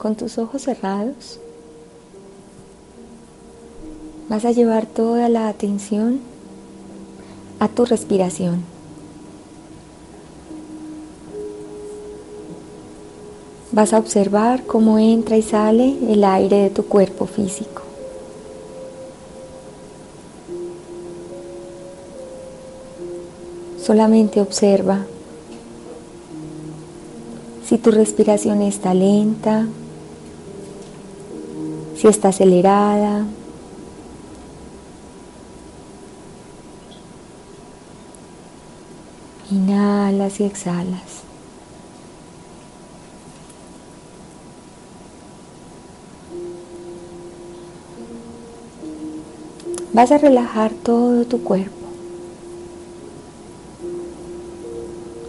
con tus ojos cerrados, vas a llevar toda la atención a tu respiración. Vas a observar cómo entra y sale el aire de tu cuerpo físico. Solamente observa si tu respiración está lenta si está acelerada. Inhalas y exhalas. Vas a relajar todo tu cuerpo.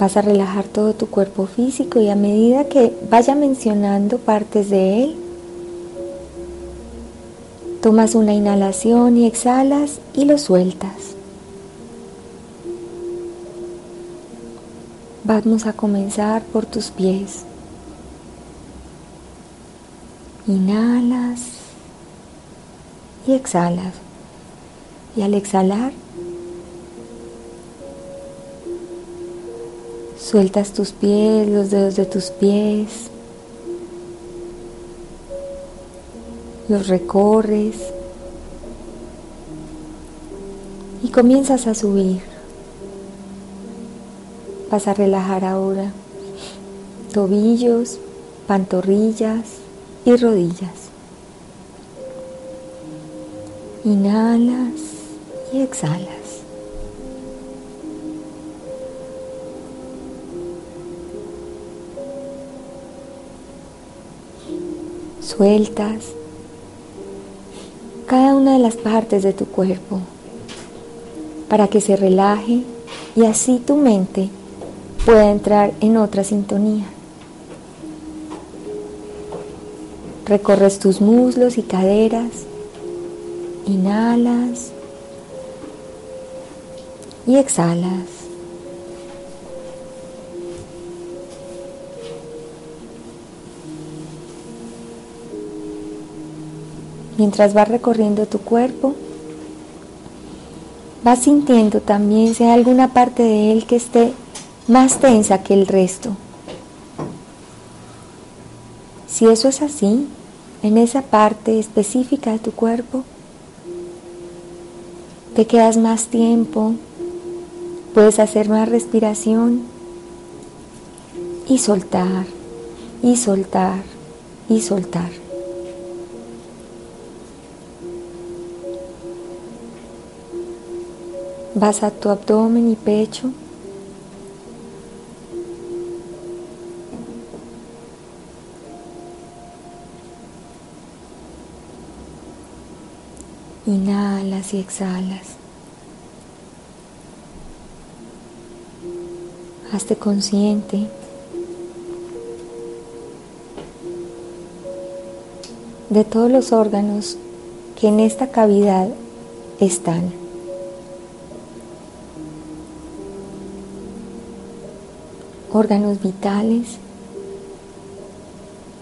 Vas a relajar todo tu cuerpo físico y a medida que vaya mencionando partes de él, Tomas una inhalación y exhalas y lo sueltas. Vamos a comenzar por tus pies. Inhalas y exhalas. Y al exhalar, sueltas tus pies, los dedos de tus pies. Los recorres y comienzas a subir. Vas a relajar ahora tobillos, pantorrillas y rodillas. Inhalas y exhalas. Sueltas una de las partes de tu cuerpo para que se relaje y así tu mente pueda entrar en otra sintonía. Recorres tus muslos y caderas, inhalas y exhalas. Mientras vas recorriendo tu cuerpo, vas sintiendo también si hay alguna parte de él que esté más tensa que el resto. Si eso es así, en esa parte específica de tu cuerpo, te quedas más tiempo, puedes hacer más respiración y soltar, y soltar, y soltar. Vas a tu abdomen y pecho. Inhalas y exhalas. Hazte consciente de todos los órganos que en esta cavidad están. Órganos vitales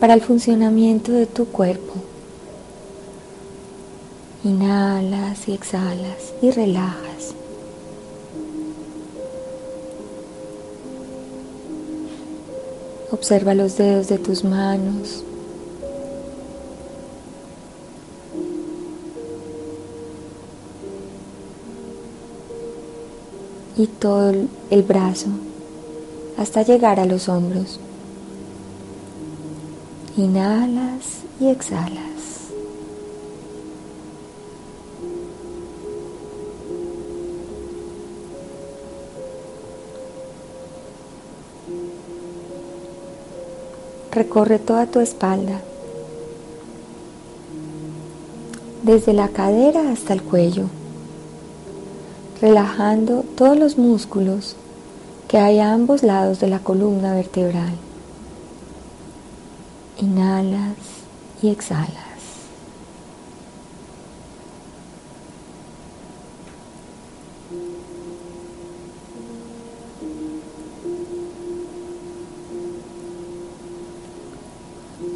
para el funcionamiento de tu cuerpo. Inhalas y exhalas y relajas. Observa los dedos de tus manos. Y todo el brazo hasta llegar a los hombros. Inhalas y exhalas. Recorre toda tu espalda, desde la cadera hasta el cuello, relajando todos los músculos que hay a ambos lados de la columna vertebral. Inhalas y exhalas.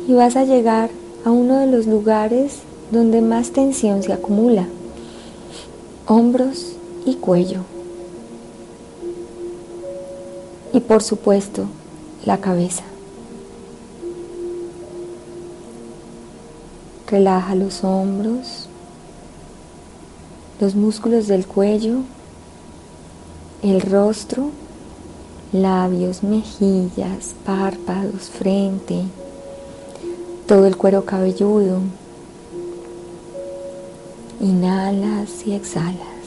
y vas a llegar a uno de los lugares donde más tensión se acumula, hombros y cuello. Y por supuesto, la cabeza. Relaja los hombros, los músculos del cuello, el rostro, labios, mejillas, párpados, frente, todo el cuero cabelludo. Inhalas y exhalas.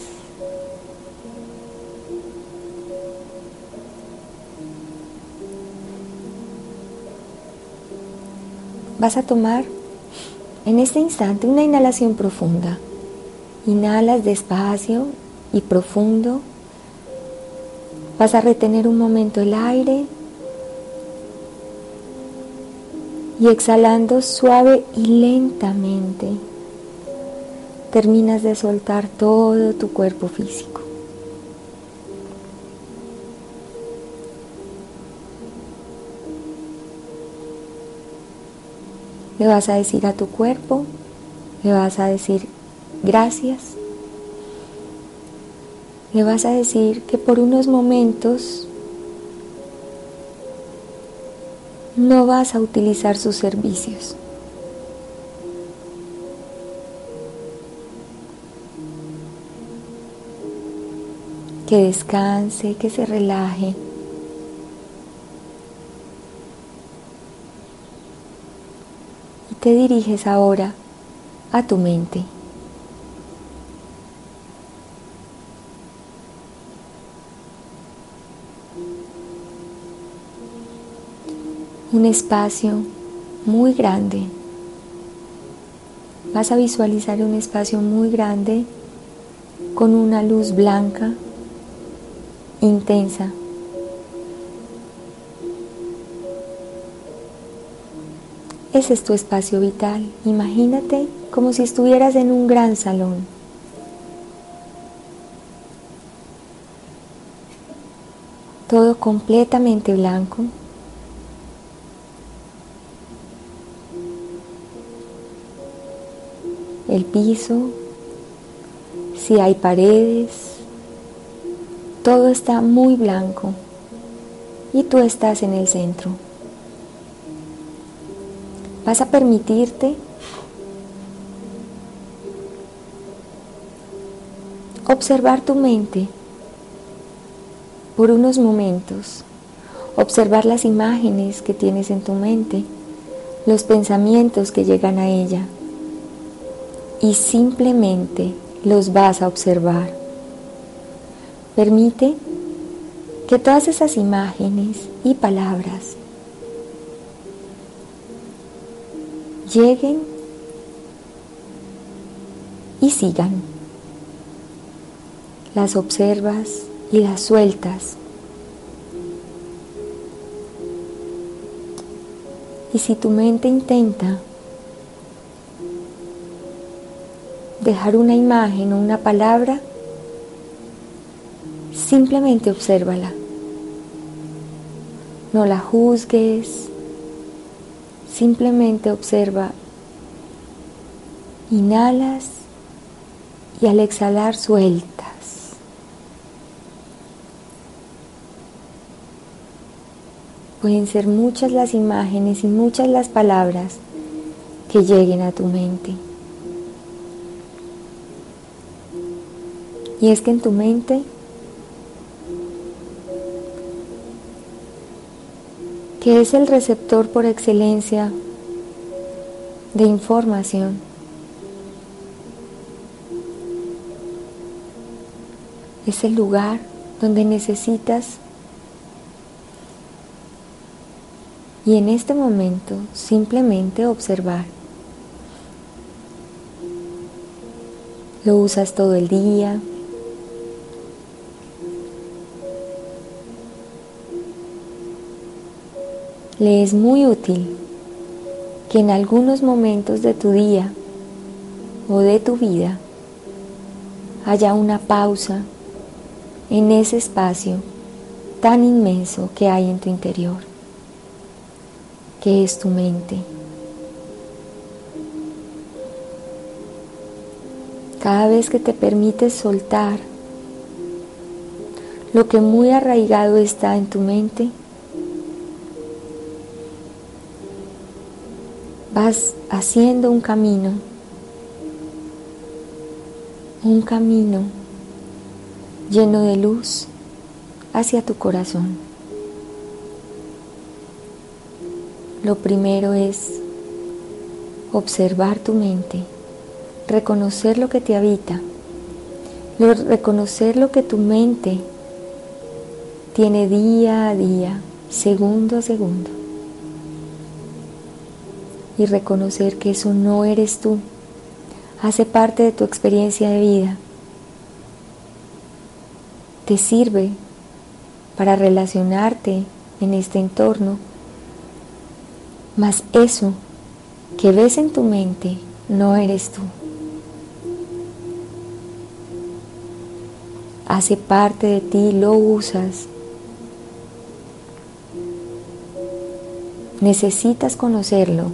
Vas a tomar en este instante una inhalación profunda. Inhalas despacio y profundo. Vas a retener un momento el aire y exhalando suave y lentamente terminas de soltar todo tu cuerpo físico. Le vas a decir a tu cuerpo, le vas a decir gracias, le vas a decir que por unos momentos no vas a utilizar sus servicios. Que descanse, que se relaje. Te diriges ahora a tu mente. un espacio muy grande. Vas a visualizar un espacio muy grande con una luz blanca intensa. Ese es tu espacio vital. Imagínate como si estuvieras en un gran salón. Todo completamente blanco. el piso, si hay paredes, todo está muy blanco y tú estás en el centro. Vas a permitirte observar tu mente por unos momentos, observar las imágenes que tienes en tu mente, los pensamientos que llegan a ella. Y simplemente los vas a observar. Permite que todas esas imágenes y palabras lleguen y sigan. Las observas y las sueltas. Y si tu mente intenta dejar una imagen o una palabra, simplemente obsérvala. No la juzgues, simplemente observa. Inhalas y al exhalar sueltas. Pueden ser muchas las imágenes y muchas las palabras que lleguen a tu mente. Y es que en tu mente que es el receptor por excelencia de información. Es el lugar donde necesitas y en este momento simplemente observar. Lo usas todo el día. Le es muy útil que en algunos momentos de tu día o de tu vida haya una pausa en ese espacio tan inmenso que hay en tu interior, que es tu mente. Cada vez que te permites soltar lo que muy arraigado está en tu mente, vas haciendo un camino, un camino lleno de luz hacia tu corazón. Lo primero es observar tu mente reconocer lo que te habita, reconocer lo que tu mente tiene día a día, segundo a segundo. Y reconocer que eso no eres tú, hace parte de tu experiencia de vida. Te sirve para relacionarte en este entorno, mas eso que ves en tu mente no eres tú. hace parte de ti, lo usas. Necesitas conocerlo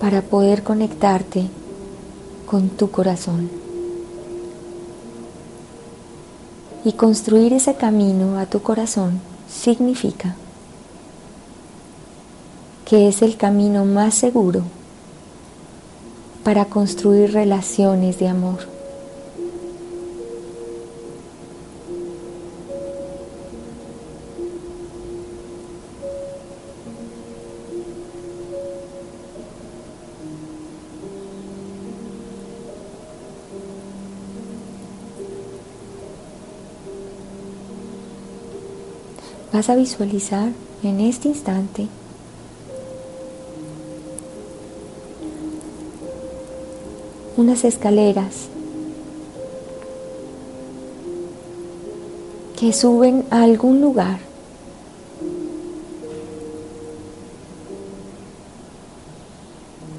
para poder conectarte con tu corazón y construir ese camino a tu corazón significa que es el camino más seguro para construir relaciones de amor. Vas a visualizar en este instante unas escaleras que suben a algún lugar.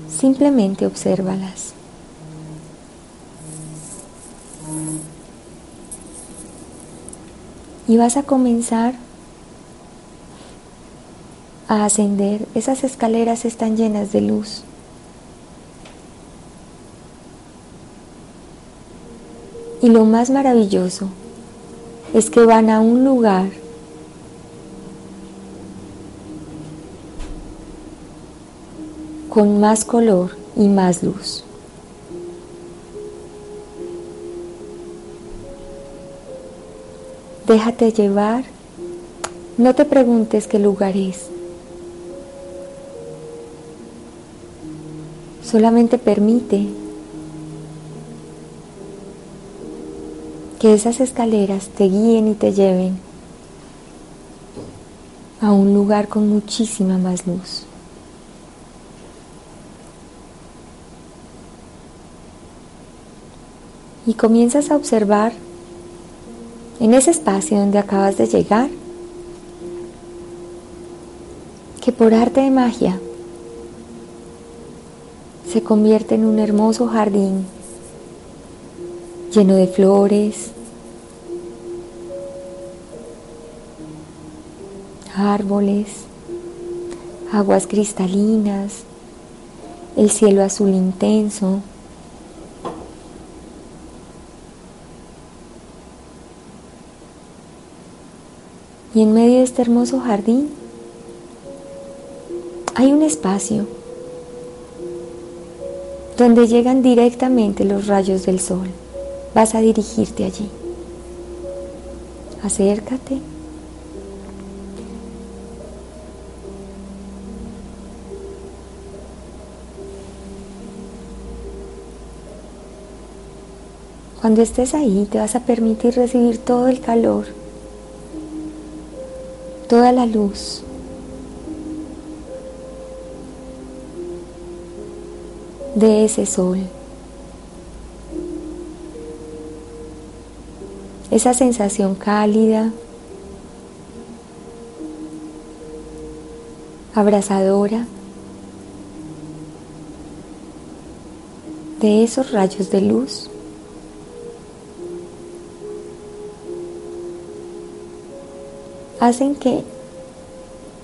Simplemente obsérvalas. Y vas a comenzar a ascender. Esas escaleras están llenas de luz. Y lo más maravilloso es que van a un lugar con más color y más luz. Déjate llevar, no te preguntes qué lugar es. Solamente permite que esas escaleras te guíen y te lleven a un lugar con muchísima más luz. Y comienzas a observar en ese espacio donde acabas de llegar que por arte de magia se convierte en un hermoso jardín lleno de flores, árboles, aguas cristalinas, el cielo azul intenso. Y en medio de este hermoso jardín hay un espacio donde llegan directamente los rayos del sol vas a dirigirte allí. Acércate. Cuando estés ahí te vas a permitir recibir todo el calor toda la luz de ese sol. Esa sensación cálida, abrazadora de esos rayos de luz. hacen que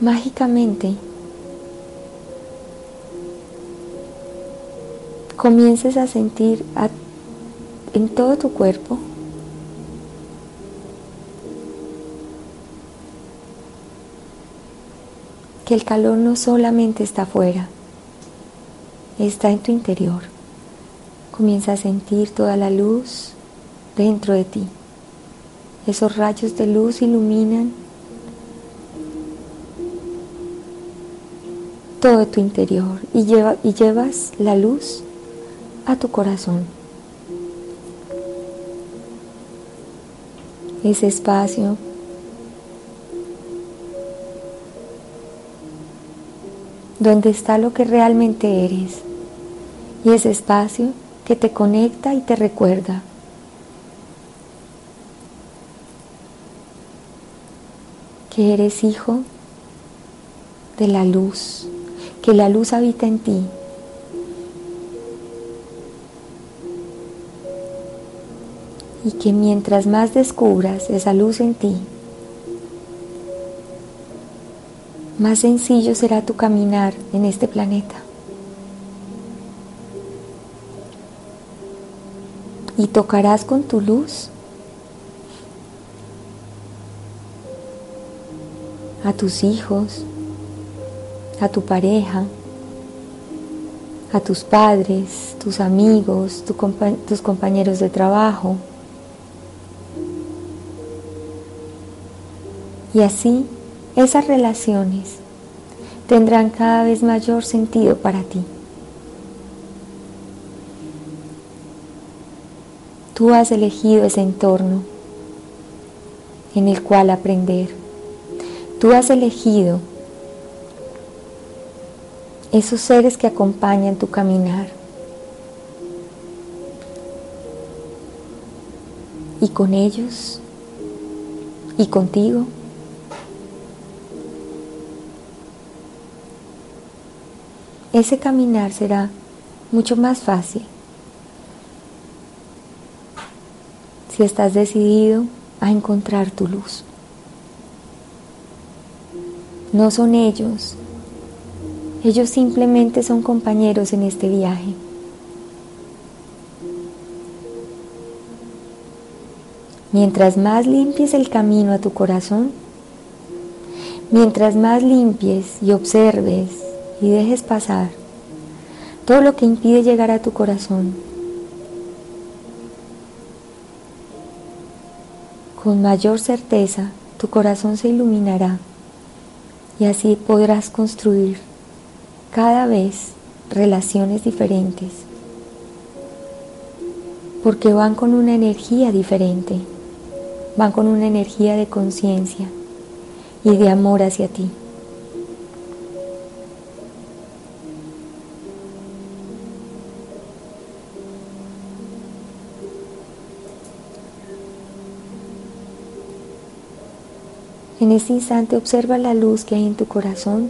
mágicamente comiences a sentir en todo tu cuerpo que el calor no solamente está afuera, está en tu interior. Comienza a sentir toda la luz dentro de ti. Esos rayos de luz iluminan todo tu interior y, lleva, y llevas la luz a tu corazón. Ese espacio donde está lo que realmente eres y ese espacio que te conecta y te recuerda que eres hijo de la luz, que la luz habita en ti. Y que mientras más descubras esa luz en ti, más sencillo será tu caminar en este planeta. Y tocarás con tu luz a tus hijos, a tu pareja, a tus padres, tus amigos, tus compañeros de trabajo. Y así esas relaciones tendrán cada vez mayor sentido para ti. Tú has elegido ese entorno en el cual aprender. Tú has elegido esos seres que acompañan tu caminar. Y con ellos y contigo. Ese caminar será mucho más fácil si estás decidido a encontrar tu luz. No son ellos ellos simplemente son compañeros en este viaje. Mientras más limpies el camino a tu corazón, mientras más limpies y observes y dejes pasar todo lo que impide llegar a tu corazón, con mayor certeza tu corazón se iluminará y así podrás construir cada vez relaciones diferentes, porque van con una energía diferente, van con una energía de conciencia y de amor hacia ti. Este instante observa la luz que hay en tu corazón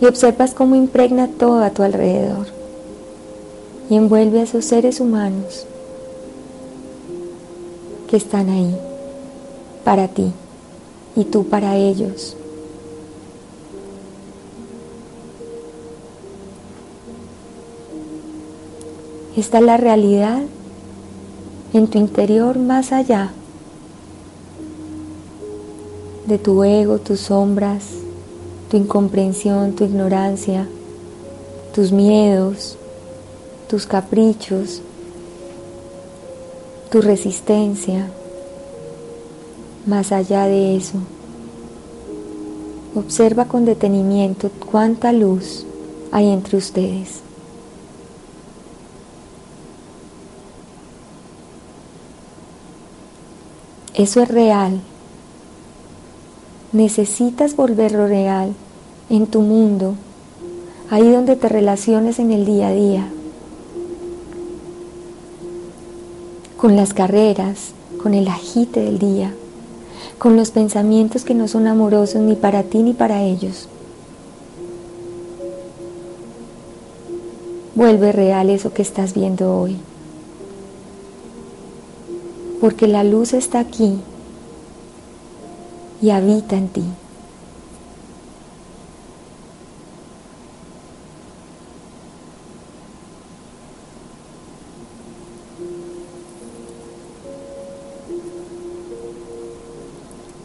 y observas cómo impregna todo a tu alrededor y envuelve a esos seres humanos que están ahí para ti y tú para ellos. Esta es la realidad en tu interior más allá de tu ego, tus sombras, tu incomprensión, tu ignorancia, tus miedos, tus caprichos, tu resistencia. Más allá de eso, observa con detenimiento cuánta luz hay entre ustedes. Eso es real necesitas volverlo real en tu mundo, ahí donde te relaciones en el día a día, con las carreras, con el agite del día, con los pensamientos que no son amorosos ni para ti ni para ellos. Vuelve real eso que estás viendo hoy. Porque la luz está aquí y habita en ti.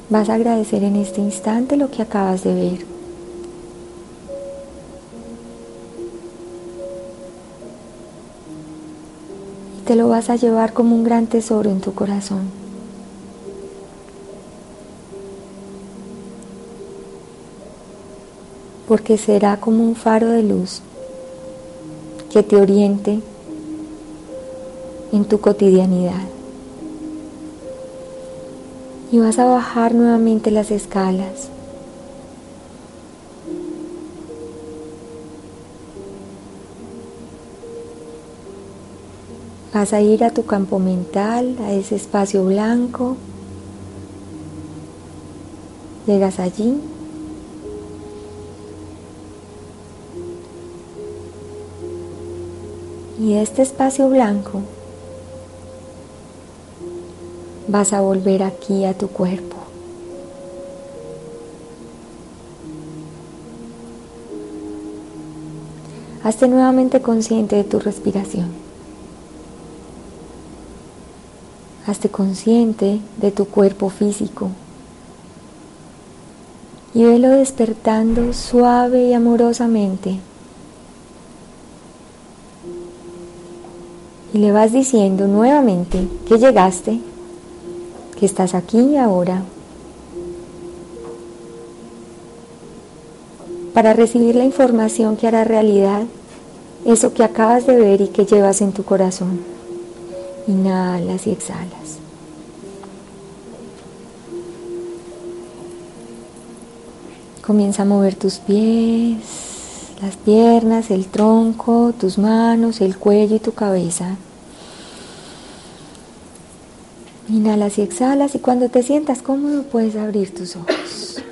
Vas a agradecer en este instante lo que acabas de ver. Y te lo vas a llevar como un gran tesoro en tu corazón. Porque será como un faro de luz que te oriente en tu cotidianidad y vas a bajar nuevamente las escalas. Vas a ir a tu campo mental, a ese espacio blanco. Llegas allí. Y este espacio blanco vas a volver aquí a tu cuerpo. Hazte nuevamente consciente de tu respiración. Hazte consciente de tu cuerpo físico. Y velo despertando suave y amorosamente. Y le vas diciendo nuevamente que llegaste que estás aquí y ahora para recibir la información que hará realidad eso que acabas de ver y que llevas en tu corazón. Inhalas y exhalas. Comienza a mover tus pies, las piernas, el tronco, tus manos, el cuello y tu cabeza. Inhalas y exhalas y cuando te sientas cómodo puedes abrir tus ojos.